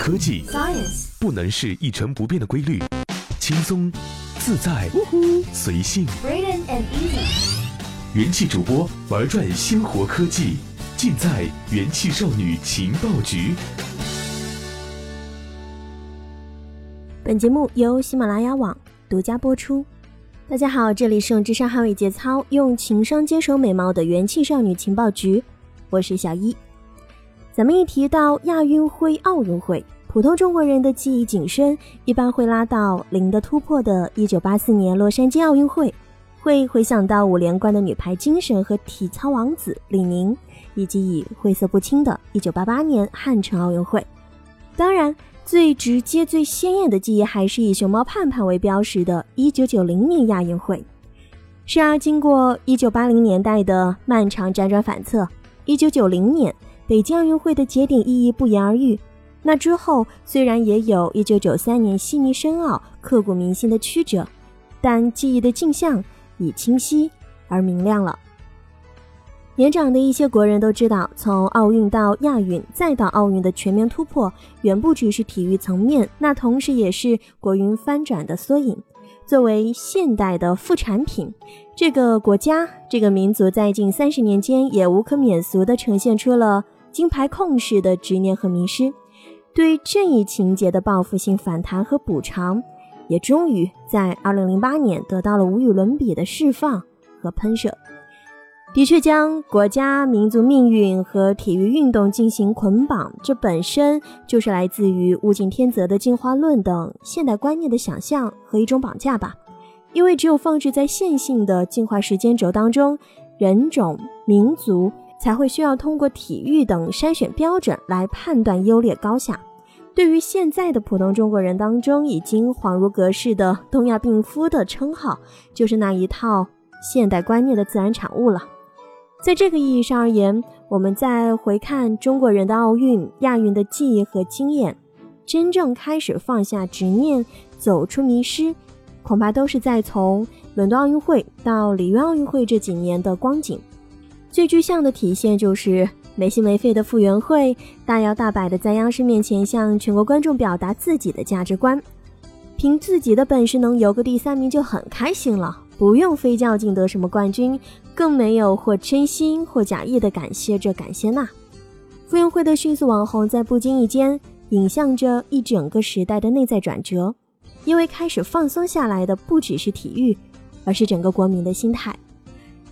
科技 Science 不能是一成不变的规律，轻松、自在、随性。And Easy 元气主播玩转鲜活科技，尽在元气少女情报局。本节目由喜马拉雅网独家播出。大家好，这里是用智商捍卫节操，用情商坚守美貌的元气少女情报局，我是小一。咱们一提到亚运会、奥运会，普通中国人的记忆仅深，一般会拉到零的突破的1984年洛杉矶奥运会，会回想到五连冠的女排精神和体操王子李宁，以及以晦涩不清的1988年汉城奥运会。当然，最直接、最鲜艳的记忆还是以熊猫盼盼为标识的1990年亚运会。是啊，经过1980年代的漫长辗转反侧，1990年北京奥运会的节点意义不言而喻。那之后，虽然也有1993年悉尼申奥刻骨铭心的曲折，但记忆的镜像已清晰而明亮了。年长的一些国人都知道，从奥运到亚运再到奥运的全面突破，远不只是体育层面，那同时也是国运翻转的缩影。作为现代的副产品，这个国家、这个民族在近三十年间也无可免俗地呈现出了金牌控式的执念和迷失，对正义情节的报复性反弹和补偿，也终于在二零零八年得到了无与伦比的释放和喷射。的确，将国家、民族命运和体育运动进行捆绑，这本身就是来自于物竞天择的进化论等现代观念的想象和一种绑架吧。因为只有放置在线性的进化时间轴当中，人种、民族才会需要通过体育等筛选标准来判断优劣高下。对于现在的普通中国人当中，已经恍如隔世的“东亚病夫”的称号，就是那一套现代观念的自然产物了。在这个意义上而言，我们再回看中国人的奥运、亚运的记忆和经验，真正开始放下执念、走出迷失，恐怕都是在从伦敦奥运会到里约奥运会这几年的光景。最具象的体现就是没心没肺的傅园慧，大摇大摆地在央视面前向全国观众表达自己的价值观，凭自己的本事能游个第三名就很开心了。不用非较劲得什么冠军，更没有或真心或假意的感谢这感谢那。傅园慧的迅速网红，在不经意间影像着一整个时代的内在转折，因为开始放松下来的不只是体育，而是整个国民的心态。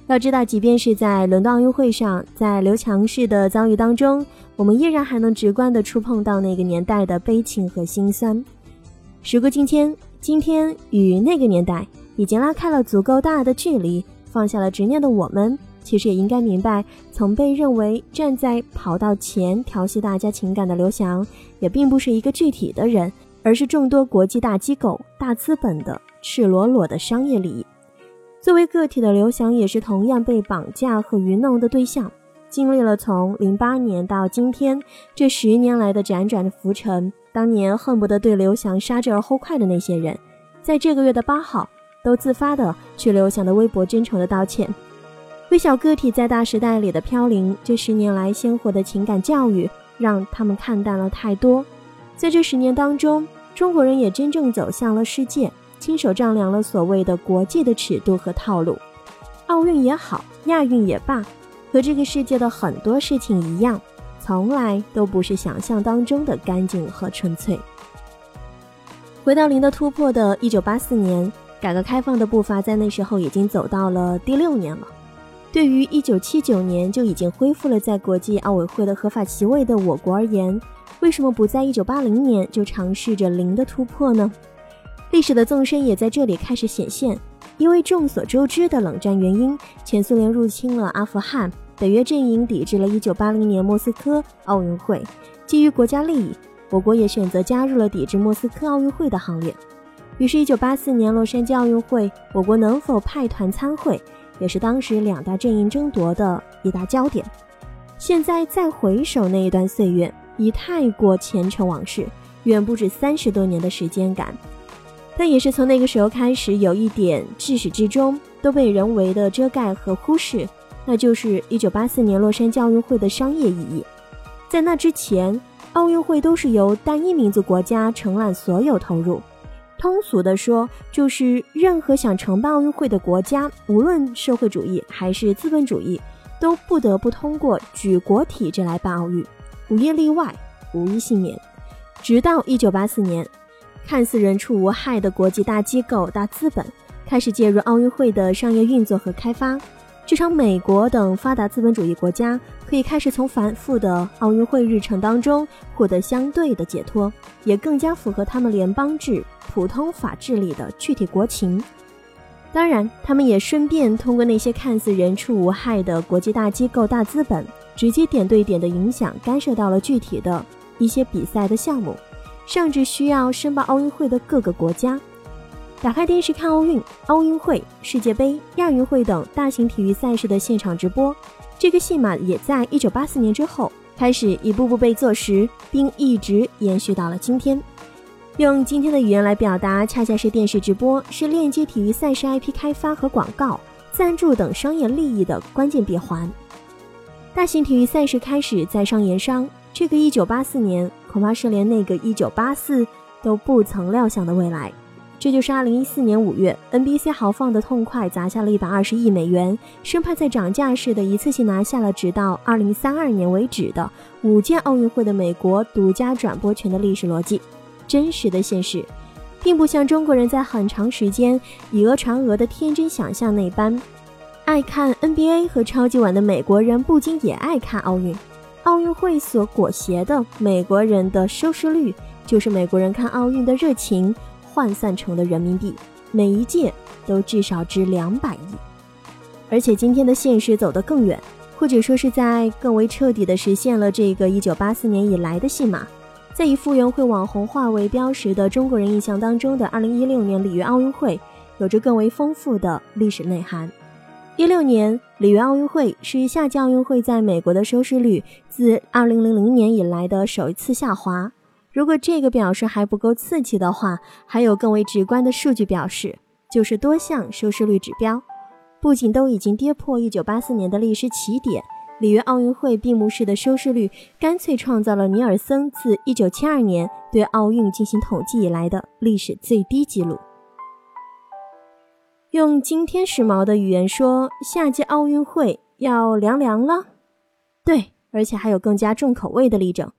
要知道，即便是在伦敦奥运会上，在刘强式的遭遇当中，我们依然还能直观地触碰到那个年代的悲情和心酸。时过境迁，今天与那个年代。已经拉开了足够大的距离，放下了执念的我们，其实也应该明白，曾被认为站在跑道前调戏大家情感的刘翔，也并不是一个具体的人，而是众多国际大机构、大资本的赤裸裸的商业利益。作为个体的刘翔，也是同样被绑架和愚弄的对象。经历了从零八年到今天这十年来的辗转浮沉，当年恨不得对刘翔杀之而后快的那些人，在这个月的八号。都自发的去刘翔的微博真诚的道歉。微小个体在大时代里的飘零，这十年来鲜活的情感教育，让他们看淡了太多。在这十年当中，中国人也真正走向了世界，亲手丈量了所谓的国际的尺度和套路。奥运也好，亚运也罢，和这个世界的很多事情一样，从来都不是想象当中的干净和纯粹。回到零的突破的一九八四年。改革开放的步伐在那时候已经走到了第六年了。对于1979年就已经恢复了在国际奥委会的合法席位的我国而言，为什么不在1980年就尝试着零的突破呢？历史的纵深也在这里开始显现。因为众所周知的冷战原因，前苏联入侵了阿富汗，北约阵营抵制了1980年莫斯科奥运会。基于国家利益，我国也选择加入了抵制莫斯科奥运会的行列。于是，1984年洛杉矶奥运会，我国能否派团参会，也是当时两大阵营争夺的一大焦点。现在再回首那一段岁月，已太过前尘往事，远不止三十多年的时间感。但也是从那个时候开始，有一点至始至终都被人为的遮盖和忽视，那就是1984年洛杉矶奥运会的商业意义。在那之前，奥运会都是由单一民族国家承揽所有投入。通俗的说，就是任何想承办奥运会的国家，无论社会主义还是资本主义，都不得不通过举国体制来办奥运，无一例外，无一幸免。直到一九八四年，看似人畜无害的国际大机构、大资本开始介入奥运会的商业运作和开发。这场美国等发达资本主义国家可以开始从繁复的奥运会日程当中获得相对的解脱，也更加符合他们联邦制、普通法治里的具体国情。当然，他们也顺便通过那些看似人畜无害的国际大机构、大资本，直接点对点的影响干涉到了具体的一些比赛的项目，甚至需要申办奥运会的各个国家。打开电视看奥运、奥运会、世界杯、亚运会等大型体育赛事的现场直播，这个戏码也在一九八四年之后开始一步步被坐实，并一直延续到了今天。用今天的语言来表达，恰恰是电视直播是链接体育赛事 IP 开发和广告、赞助等商业利益的关键闭环。大型体育赛事开始在商言商，这个一九八四年恐怕是连那个一九八四都不曾料想的未来。这就是二零一四年五月，NBC 豪放的痛快砸下了一百二十亿美元，生怕在涨价似的一次性拿下了直到二零三二年为止的五届奥运会的美国独家转播权的历史逻辑。真实的现实，并不像中国人在很长时间以讹传讹的天真想象那般，爱看 NBA 和超级碗的美国人不禁也爱看奥运。奥运会所裹挟的美国人的收视率，就是美国人看奥运的热情。换算成的人民币，每一届都至少值两百亿。而且今天的现实走得更远，或者说是在更为彻底的实现了这个一九八四年以来的戏码。在以傅园慧网红化为标识的中国人印象当中的二零一六年里约奥运会，有着更为丰富的历史内涵。一六年里约奥运会是夏季奥运会在美国的收视率自二零零零年以来的首一次下滑。如果这个表示还不够刺激的话，还有更为直观的数据表示，就是多项收视率指标，不仅都已经跌破1984年的历史起点，里约奥运会闭幕式的收视率干脆创造了尼尔森自1972年对奥运进行统计以来的历史最低纪录。用今天时髦的语言说，夏季奥运会要凉凉了。对，而且还有更加重口味的例证。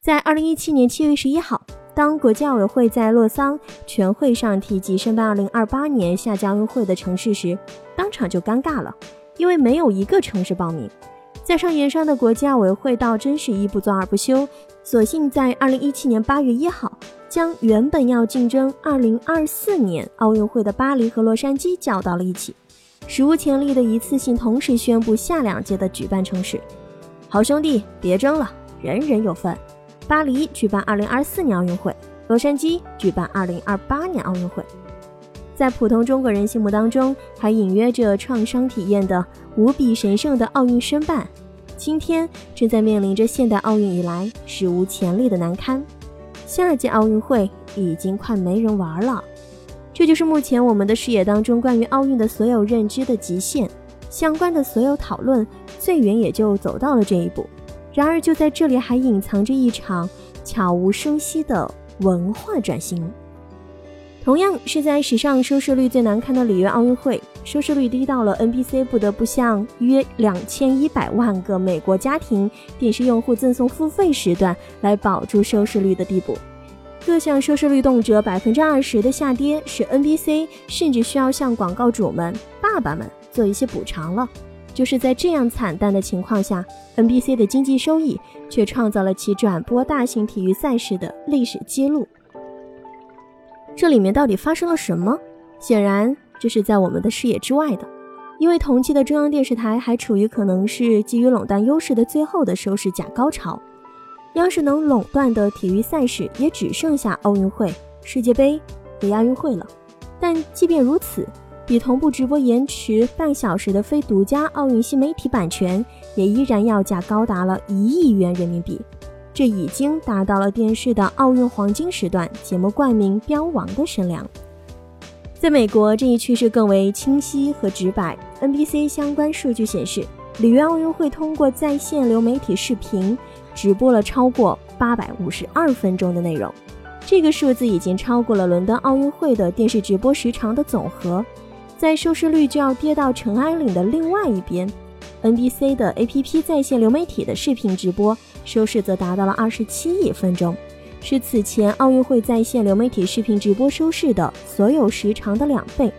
在二零一七年七月十一号，当国际奥委会在洛桑全会上提及申办二零二八年夏季奥运会的城市时，当场就尴尬了，因为没有一个城市报名。在上言商的国际奥委会倒真是一不做二不休，索性在二零一七年八月一号，将原本要竞争二零二四年奥运会的巴黎和洛杉矶叫到了一起，史无前例的一次性同时宣布下两届的举办城市。好兄弟，别争了，人人有份。巴黎举办2024年奥运会，洛杉矶举办2028年奥运会。在普通中国人心目当中，还隐约着创伤体验的无比神圣的奥运申办，今天正在面临着现代奥运以来史无前例的难堪。下届奥运会已经快没人玩了，这就是目前我们的视野当中关于奥运的所有认知的极限，相关的所有讨论最远也就走到了这一步。然而，就在这里还隐藏着一场悄无声息的文化转型。同样是在史上收视率最难看的里约奥运会，收视率低到了 NBC 不得不向约两千一百万个美国家庭电视用户赠送付费时段来保住收视率的地步。各项收视率动辄百分之二十的下跌，使 NBC 甚至需要向广告主们、爸爸们做一些补偿了。就是在这样惨淡的情况下，NBC 的经济收益却创造了其转播大型体育赛事的历史记录。这里面到底发生了什么？显然这是在我们的视野之外的，因为同期的中央电视台还处于可能是基于垄断优势的最后的收视假高潮。央视能垄断的体育赛事也只剩下奥运会、世界杯和亚运会了。但即便如此，比同步直播延迟半小时的非独家奥运新媒体版权，也依然要价高达了一亿元人民币，这已经达到了电视的奥运黄金时段节目冠名标王的声量。在美国，这一趋势更为清晰和直白。NBC 相关数据显示，里约奥运会通过在线流媒体视频，直播了超过八百五十二分钟的内容，这个数字已经超过了伦敦奥运会的电视直播时长的总和。在收视率就要跌到尘埃岭的另外一边，NBC 的 APP 在线流媒体的视频直播收视则达到了二十七亿分钟，是此前奥运会在线流媒体视频直播收视的所有时长的两倍。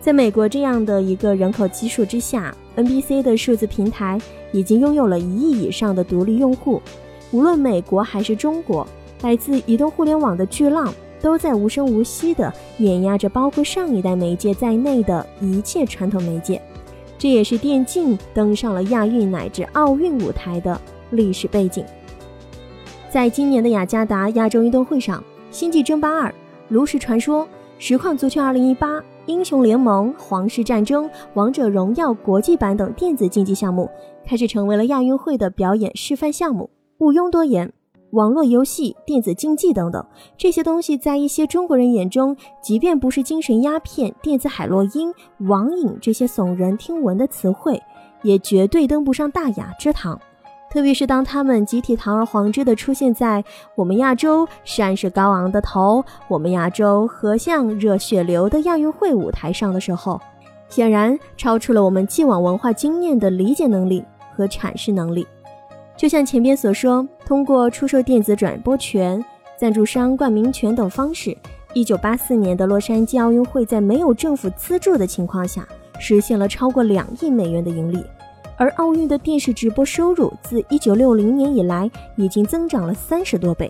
在美国这样的一个人口基数之下，NBC 的数字平台已经拥有了一亿以上的独立用户。无论美国还是中国，来自移动互联网的巨浪。都在无声无息地碾压着包括上一代媒介在内的一切传统媒介，这也是电竞登上了亚运乃至奥运舞台的历史背景。在今年的雅加达亚洲运动会上，《星际争霸二》《炉石传说》《实况足球2018》《英雄联盟》《皇室战争》《王者荣耀》国际版等电子竞技项目开始成为了亚运会的表演示范项目。毋庸多言。网络游戏、电子竞技等等这些东西，在一些中国人眼中，即便不是精神鸦片、电子海洛因、网瘾这些耸人听闻的词汇，也绝对登不上大雅之堂。特别是当他们集体堂而皇之的出现在我们亚洲山势高昂的头、我们亚洲河向热血流的亚运会舞台上的时候，显然超出了我们既往文化经验的理解能力和阐释能力。就像前边所说，通过出售电子转播权、赞助商冠名权等方式，一九八四年的洛杉矶奥运会在没有政府资助的情况下，实现了超过两亿美元的盈利。而奥运的电视直播收入自一九六零年以来已经增长了三十多倍。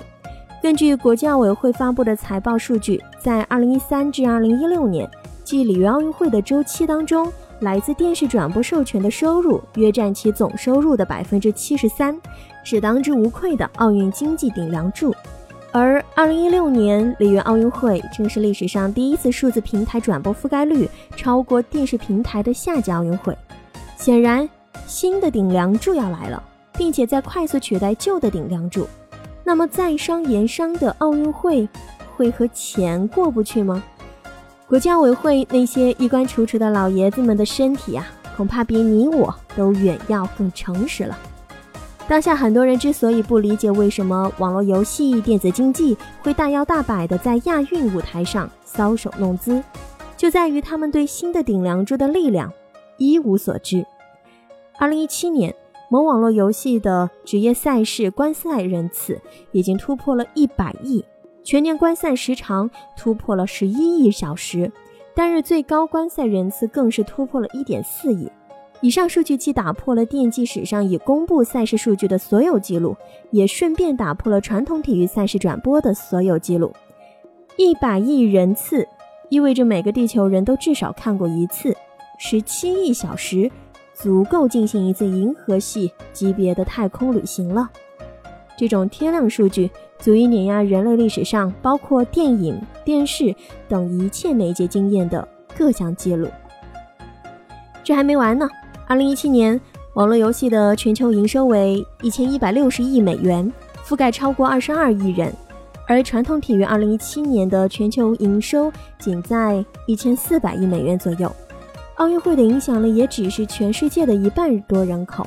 根据国际奥委会发布的财报数据，在二零一三至二零一六年，即里约奥运会的周期当中。来自电视转播授权的收入约占其总收入的百分之七十三，是当之无愧的奥运经济顶梁柱。而二零一六年里约奥运会正是历史上第一次数字平台转播覆盖率超过电视平台的夏季奥运会。显然，新的顶梁柱要来了，并且在快速取代旧的顶梁柱。那么，在商言商的奥运会会和钱过不去吗？国际奥委会那些衣冠楚楚的老爷子们的身体啊，恐怕比你我都远要更诚实了。当下很多人之所以不理解为什么网络游戏、电子竞技会大摇大摆地在亚运舞台上搔首弄姿，就在于他们对新的顶梁柱的力量一无所知。二零一七年，某网络游戏的职业赛事观赛人次已经突破了一百亿。全年观赛时长突破了十一亿小时，单日最高观赛人次更是突破了一点四亿。以上数据既打破了电竞史上已公布赛事数据的所有记录，也顺便打破了传统体育赛事转播的所有记录。一百亿人次意味着每个地球人都至少看过一次，十七亿小时足够进行一次银河系级别的太空旅行了。这种天量数据。足以碾压人类历史上包括电影、电视等一切媒介经验的各项记录。这还没完呢！二零一七年，网络游戏的全球营收为一千一百六十亿美元，覆盖超过二十二亿人；而传统体育二零一七年的全球营收仅在一千四百亿美元左右。奥运会的影响力也只是全世界的一半多人口。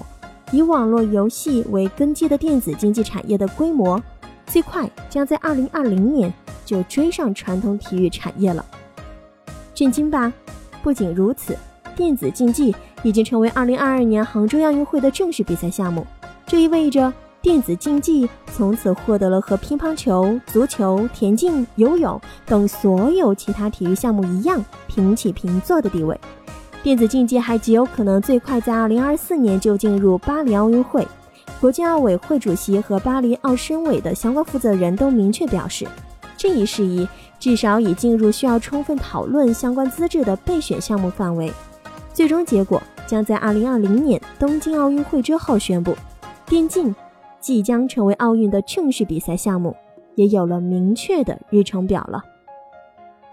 以网络游戏为根基的电子竞技产业的规模。最快将在二零二零年就追上传统体育产业了，震惊吧！不仅如此，电子竞技已经成为二零二二年杭州亚运会的正式比赛项目。这意味着电子竞技从此获得了和乒乓球、足球、田径、游泳等所有其他体育项目一样平起平坐的地位。电子竞技还极有可能最快在二零二四年就进入巴黎奥运会。国际奥委会主席和巴黎奥申委的相关负责人都明确表示，这一事宜至少已进入需要充分讨论相关资质的备选项目范围，最终结果将在二零二零年东京奥运会之后宣布。电竞即将成为奥运的正式比赛项目，也有了明确的日程表了。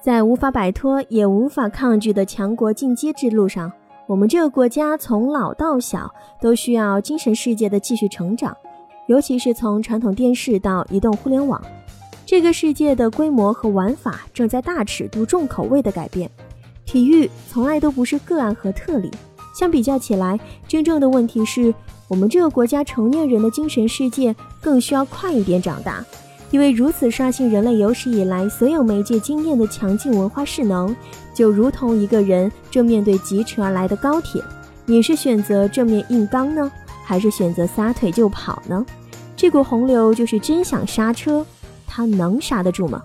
在无法摆脱也无法抗拒的强国进阶之路上。我们这个国家从老到小都需要精神世界的继续成长，尤其是从传统电视到移动互联网，这个世界的规模和玩法正在大尺度、重口味的改变。体育从来都不是个案和特例，相比较起来，真正的问题是，我们这个国家成年人的精神世界更需要快一点长大，因为如此刷新人类有史以来所有媒介经验的强劲文化势能，就如同一个人正面对疾驰而来的高铁，你是选择正面硬刚呢，还是选择撒腿就跑呢？这股洪流就是真想刹车，它能刹得住吗？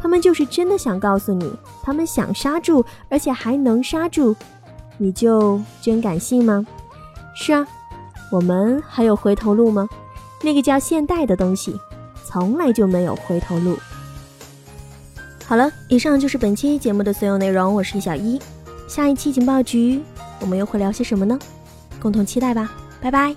他们就是真的想告诉你，他们想刹住，而且还能刹住，你就真敢信吗？是啊，我们还有回头路吗？那个叫现代的东西，从来就没有回头路。好了，以上就是本期节目的所有内容，我是小一，下一期情报局我们又会聊些什么呢？共同期待吧，拜拜。